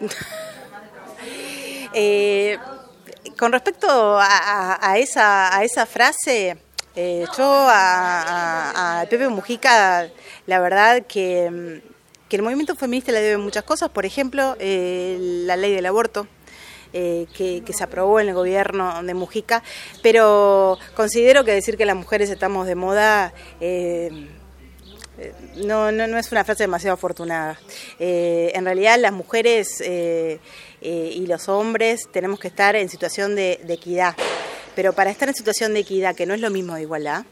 Eh, con respecto a, esa, frase, eh, yo a, Pepe Mujica, la verdad que, el movimiento feminista le debe muchas cosas, por ejemplo, eh, la ley del aborto. que, se aprobó en el gobierno de Mujica, pero considero que decir que las mujeres estamos de moda no, no, no, es una frase demasiado afortunada. Eh, en realidad las mujeres eh, eh, y los hombres tenemos que estar en situación de, equidad. Pero para estar en situación de equidad, que no es lo mismo de igualdad,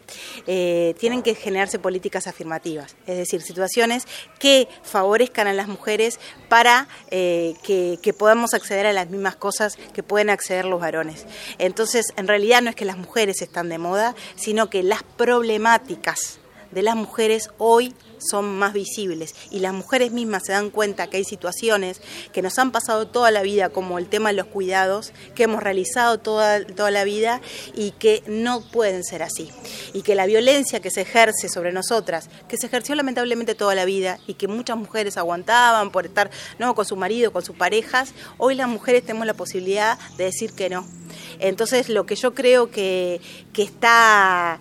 tienen que generarse políticas afirmativas, es decir, situaciones que favorezcan a las mujeres para que, que podamos acceder a las mismas cosas que pueden acceder los varones. Entonces, en realidad no es que las mujeres están de moda, sino que las problemáticas de las mujeres hoy son más visibles y las mujeres mismas se dan cuenta que hay situaciones que nos han pasado toda la vida, como el tema de los cuidados, que hemos realizado toda, toda la vida y que no pueden ser así. Y que la violencia que se ejerce sobre nosotras, que se ejerció lamentablemente toda la vida y que muchas mujeres aguantaban por estar no con su marido, con sus parejas, hoy las mujeres tenemos la posibilidad de decir que no. Entonces lo que yo creo que, que está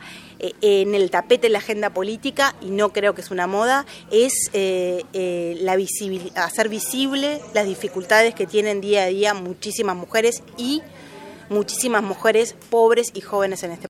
en el tapete de la agenda política, y no creo que es una moda, es eh, eh, la hacer visible las dificultades que tienen día a día muchísimas mujeres y muchísimas mujeres pobres y jóvenes en este